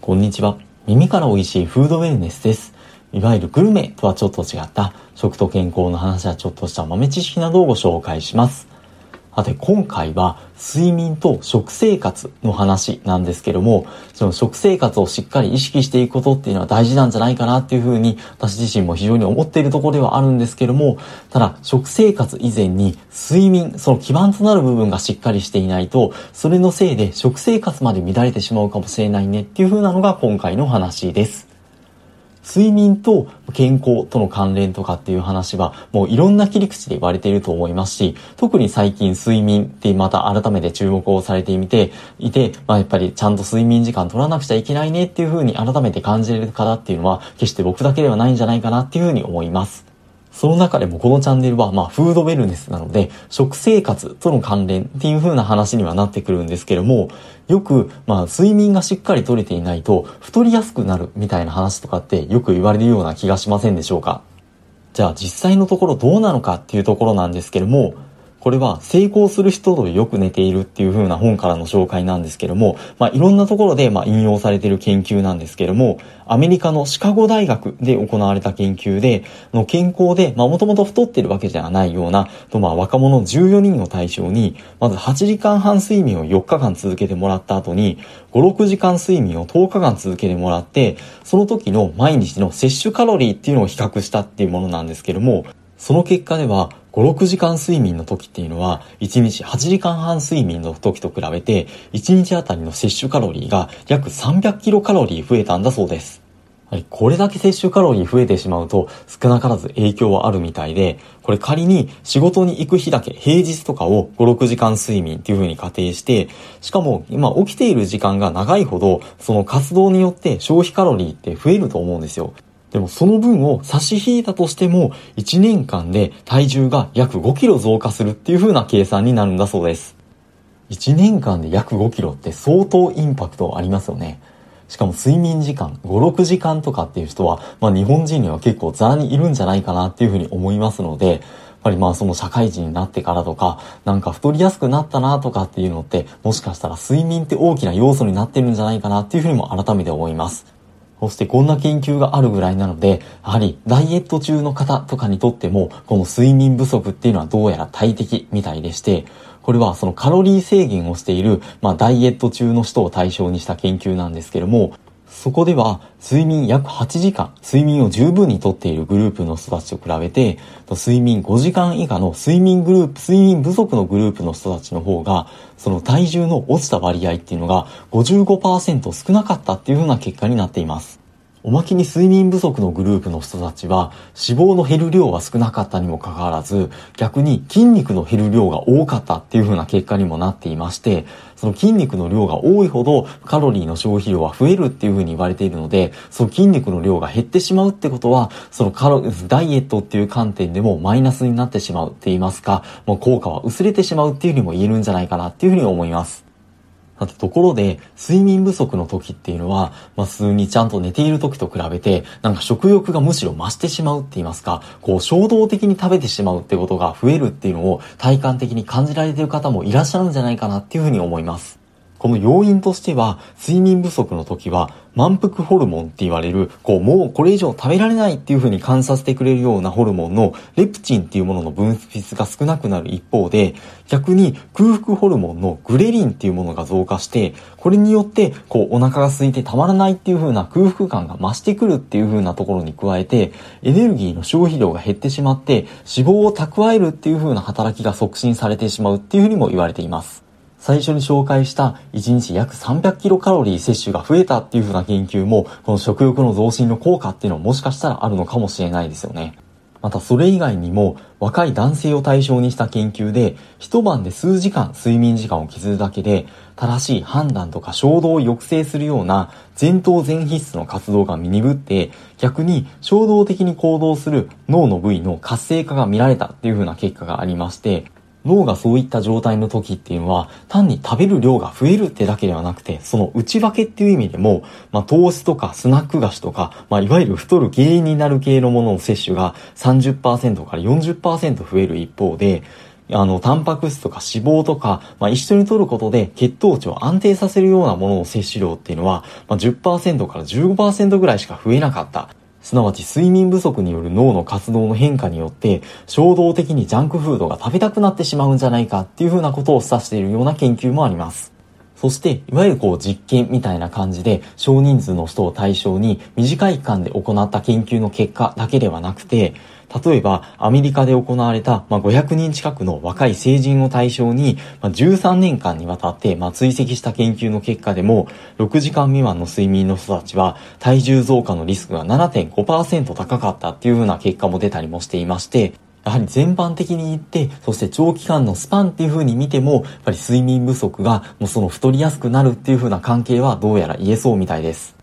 こんにちは。耳から美味しいフードウェルネスです。いわゆるグルメとはちょっと違った食と健康の話やちょっとした豆知識などをご紹介します。さて今回は睡眠と食生活の話なんですけども、その食生活をしっかり意識していくことっていうのは大事なんじゃないかなっていうふうに私自身も非常に思っているところではあるんですけども、ただ食生活以前に睡眠、その基盤となる部分がしっかりしていないと、それのせいで食生活まで乱れてしまうかもしれないねっていうふうなのが今回の話です。睡眠と健康との関連とかっていう話はもういろんな切り口で言われていると思いますし、特に最近睡眠ってまた改めて注目をされてみていて、まあやっぱりちゃんと睡眠時間取らなくちゃいけないねっていうふうに改めて感じれる方っていうのは決して僕だけではないんじゃないかなっていうふうに思います。その中でもこのチャンネルは、まあ、フードウェルネスなので、食生活との関連っていう風な話にはなってくるんですけども、よく、まあ、睡眠がしっかりとれていないと、太りやすくなるみたいな話とかってよく言われるような気がしませんでしょうか？じゃあ実際のところどうなのかっていうところなんですけども、これは成功する人とよく寝ているっていう風な本からの紹介なんですけども、まあ、いろんなところでま引用されている研究なんですけども、アメリカのシカゴ大学で行われた研究で、の健康で、まあ、もともと太ってるわけじゃないような、とまあ、若者14人を対象に、まず8時間半睡眠を4日間続けてもらった後に、5、6時間睡眠を10日間続けてもらって、その時の毎日の摂取カロリーっていうのを比較したっていうものなんですけども、その結果では、5、6時間睡眠の時っていうのは、1日8時間半睡眠の時と比べて、1日あたりの摂取カロリーが約300キロカロリー増えたんだそうです。はい、これだけ摂取カロリー増えてしまうと少なからず影響はあるみたいで、これ仮に仕事に行く日だけ、平日とかを5、6時間睡眠っていう風に仮定して、しかも今起きている時間が長いほど、その活動によって消費カロリーって増えると思うんですよ。でもその分を差し引いたとしても、1年間で体重が約5キロ増加するっていう風な計算になるんだそうです。1年間で約5キロって相当インパクトありますよね。しかも睡眠時間、5、6時間とかっていう人は、まあ日本人には結構ザラにいるんじゃないかなっていうふうに思いますので、やっぱりまあその社会人になってからとか、なんか太りやすくなったなとかっていうのって、もしかしたら睡眠って大きな要素になってるんじゃないかなっていうふうにも改めて思います。そしてこんな研究があるぐらいなので、やはりダイエット中の方とかにとっても、この睡眠不足っていうのはどうやら大敵みたいでして、これはそのカロリー制限をしている、まあダイエット中の人を対象にした研究なんですけども、そこでは睡眠約8時間、睡眠を十分にとっているグループの人たちと比べて、睡眠5時間以下の睡眠グループ、睡眠不足のグループの人たちの方が、その体重の落ちた割合っていうのが55%少なかったっていう風な結果になっています。おまけに睡眠不足のグループの人たちは脂肪の減る量は少なかったにもかかわらず逆に筋肉の減る量が多かったっていう風な結果にもなっていましてその筋肉の量が多いほどカロリーの消費量は増えるっていう風に言われているのでその筋肉の量が減ってしまうってことはそのカロダイエットっていう観点でもマイナスになってしまうって言いますかもう効果は薄れてしまうっていう風にも言えるんじゃないかなっていう風に思います。さて、ところで、睡眠不足の時っていうのは、まあ、普通にちゃんと寝ている時と比べて、なんか食欲がむしろ増してしまうって言いますか、こう、衝動的に食べてしまうってことが増えるっていうのを体感的に感じられている方もいらっしゃるんじゃないかなっていうふうに思います。この要因としては、睡眠不足の時は、満腹ホルモンって言われる、こう、もうこれ以上食べられないっていう風に感させてくれるようなホルモンのレプチンっていうものの分泌が少なくなる一方で、逆に空腹ホルモンのグレリンっていうものが増加して、これによって、こう、お腹が空いてたまらないっていう風な空腹感が増してくるっていう風なところに加えて、エネルギーの消費量が減ってしまって、脂肪を蓄えるっていう風な働きが促進されてしまうっていう風にも言われています。最初に紹介した1日約300キロカロリー摂取が増えたっていう風な研究も、この食欲の増進の効果っていうのはもしかしたらあるのかもしれないですよね。またそれ以外にも若い男性を対象にした研究で一晩で数時間睡眠時間を削るだけで正しい判断とか衝動を抑制するような前頭前皮質の活動が鈍って逆に衝動的に行動する脳の部位の活性化が見られたっていう風な結果がありまして脳がそういった状態の時っていうのは、単に食べる量が増えるってだけではなくて、その内訳っていう意味でも、まあ、糖質とかスナック菓子とか、まあ、いわゆる太る原因になる系のものの摂取が30%から40%増える一方で、あの、タンパク質とか脂肪とか、まあ、一緒に摂ることで血糖値を安定させるようなものの摂取量っていうのは、まあ、10%から15%ぐらいしか増えなかった。すなわち睡眠不足による脳の活動の変化によって衝動的にジャンクフードが食べたくなってしまうんじゃないかっていうふうなことを指しているような研究もあります。そして、いわゆるこう実験みたいな感じで少人数の人を対象に短い期間で行った研究の結果だけではなくて、例えばアメリカで行われた、まあ、500人近くの若い成人を対象に、まあ、13年間にわたって、まあ、追跡した研究の結果でも6時間未満の睡眠の人たちは体重増加のリスクが7.5%高かったっていう風な結果も出たりもしていましてやはり全般的に言って、そして長期間のスパンっていう風に見ても、やっぱり睡眠不足がもうその太りやすくなるっていう風な関係はどうやら言えそうみたいです。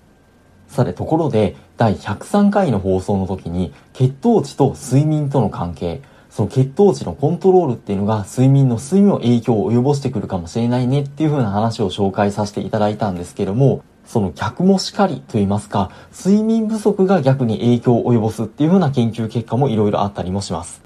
さて、ところで、第103回の放送の時に、血糖値と睡眠との関係、その血糖値のコントロールっていうのが睡眠の睡眠の影響を及ぼしてくるかもしれないねっていう風な話を紹介させていただいたんですけども、その逆もしかりと言いますか、睡眠不足が逆に影響を及ぼすっていう風な研究結果もいろいろあったりもします。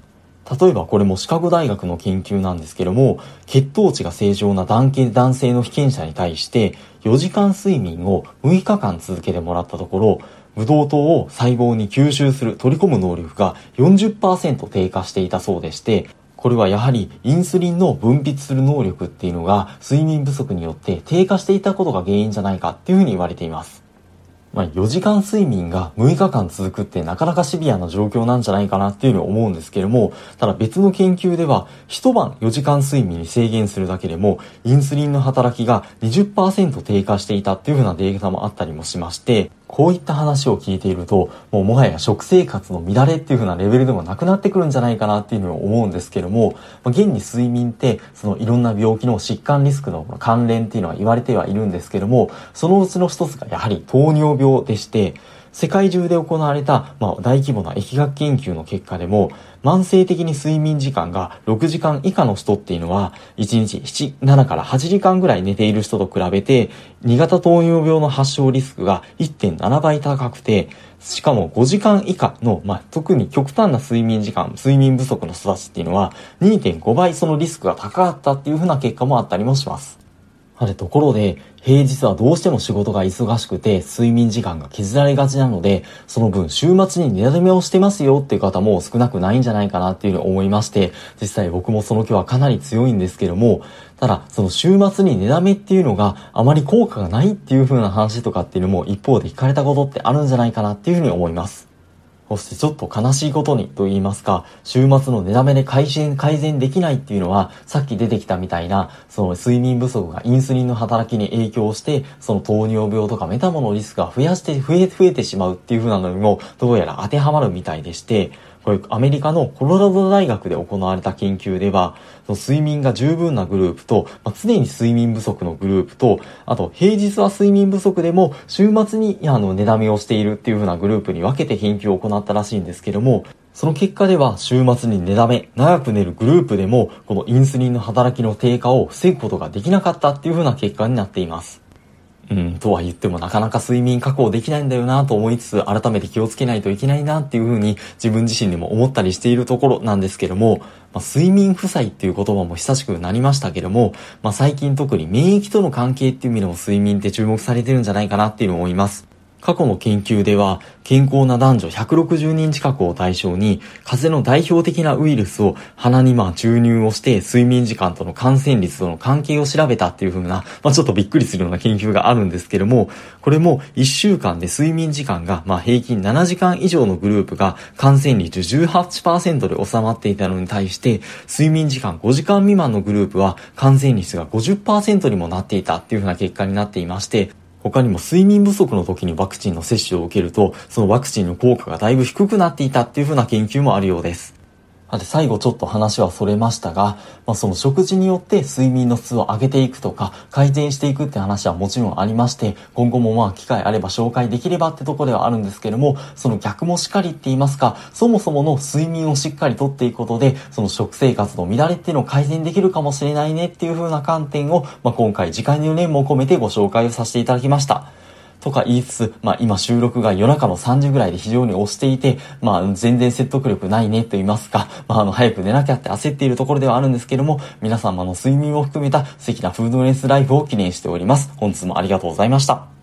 例えばこれもシカゴ大学の研究なんですけども、血糖値が正常な男男性の被験者に対して4時間睡眠を6日間続けてもらったところ、ブドウ糖を細胞に吸収する、取り込む能力が40%低下していたそうでして、これはやはりインスリンの分泌する能力っていうのが睡眠不足によって低下していたことが原因じゃないかっていうふうに言われています。まあ、4時間睡眠が6日間続くってなかなかシビアな状況なんじゃないかなっていうふうに思うんですけれども、ただ別の研究では、一晩4時間睡眠に制限するだけでも、インスリンの働きが20%低下していたっていうふうなデータもあったりもしまして、こういった話を聞いていると、もうもはや食生活の乱れっていう風なレベルでもなくなってくるんじゃないかなっていうふうに思うんですけども、ま、現に睡眠って、そのいろんな病気の疾患リスクの関連っていうのは言われてはいるんですけども、そのうちの一つがやはり糖尿病でして、世界中で行われた、まあ、大規模な疫学研究の結果でも、慢性的に睡眠時間が6時間以下の人っていうのは、1日7、7から8時間ぐらい寝ている人と比べて、2型糖尿病の発症リスクが1.7倍高くて、しかも5時間以下の、まあ、特に極端な睡眠時間、睡眠不足の人たちっていうのは、2.5倍そのリスクが高かったっていうふうな結果もあったりもします。さて、ところで、平日はどうしても仕事が忙しくて、睡眠時間が削られがちなので、その分週末に寝だめをしてますよっていう方も少なくないんじゃないかなっていうふうに思いまして、実際僕もその気はかなり強いんですけども、ただ、その週末に寝だめっていうのがあまり効果がないっていう風な話とかっていうのも一方で聞かれたことってあるんじゃないかなっていうふうに思います。そしてちょっと悲しいことにと言いますか、週末の寝だめで改善、改善できないっていうのは、さっき出てきたみたいな、その睡眠不足がインスリンの働きに影響して、その糖尿病とかメタボのリスクが増やして、増え、増えてしまうっていう風なのにも、どうやら当てはまるみたいでして、これアメリカのコロラド大学で行われた研究では、その睡眠が十分なグループと、まあ、常に睡眠不足のグループと、あと平日は睡眠不足でも週末にあの寝だめをしているっていう風なグループに分けて研究を行ったらしいんですけども、その結果では週末に寝だめ、長く寝るグループでもこのインスリンの働きの低下を防ぐことができなかったっていう風な結果になっています。うん、とは言ってもなかなか睡眠確保できないんだよなと思いつつ、改めて気をつけないといけないなっていうふうに自分自身でも思ったりしているところなんですけども、まあ、睡眠負債っていう言葉も久しくなりましたけども、まあ、最近特に免疫との関係っていう意味でも睡眠って注目されてるんじゃないかなっていうのを思います。過去の研究では、健康な男女160人近くを対象に、風邪の代表的なウイルスを鼻にまあ注入をして、睡眠時間との感染率との関係を調べたっていう風な、まあちょっとびっくりするような研究があるんですけれども、これも1週間で睡眠時間がまあ平均7時間以上のグループが感染率18%で収まっていたのに対して、睡眠時間5時間未満のグループは感染率が50%にもなっていたっていう風な結果になっていまして、他にも睡眠不足の時にワクチンの接種を受けると、そのワクチンの効果がだいぶ低くなっていたっていうふうな研究もあるようです。さて最後ちょっと話はそれましたが、まあ、その食事によって睡眠の質を上げていくとか改善していくって話はもちろんありまして、今後もまあ機会あれば紹介できればってとこではあるんですけども、その逆もしっかりって言いますか、そもそもの睡眠をしっかりとっていくことで、その食生活の乱れっていうのを改善できるかもしれないねっていう風な観点を、まあ、今回次回の4年も込めてご紹介をさせていただきました。とか言いつつ、まあ今収録が夜中の3時ぐらいで非常に押していて、まあ全然説得力ないねと言いますか、まああの早く寝なきゃって焦っているところではあるんですけども、皆様の睡眠を含めた素敵なフードレスライフを記念しております。本日もありがとうございました。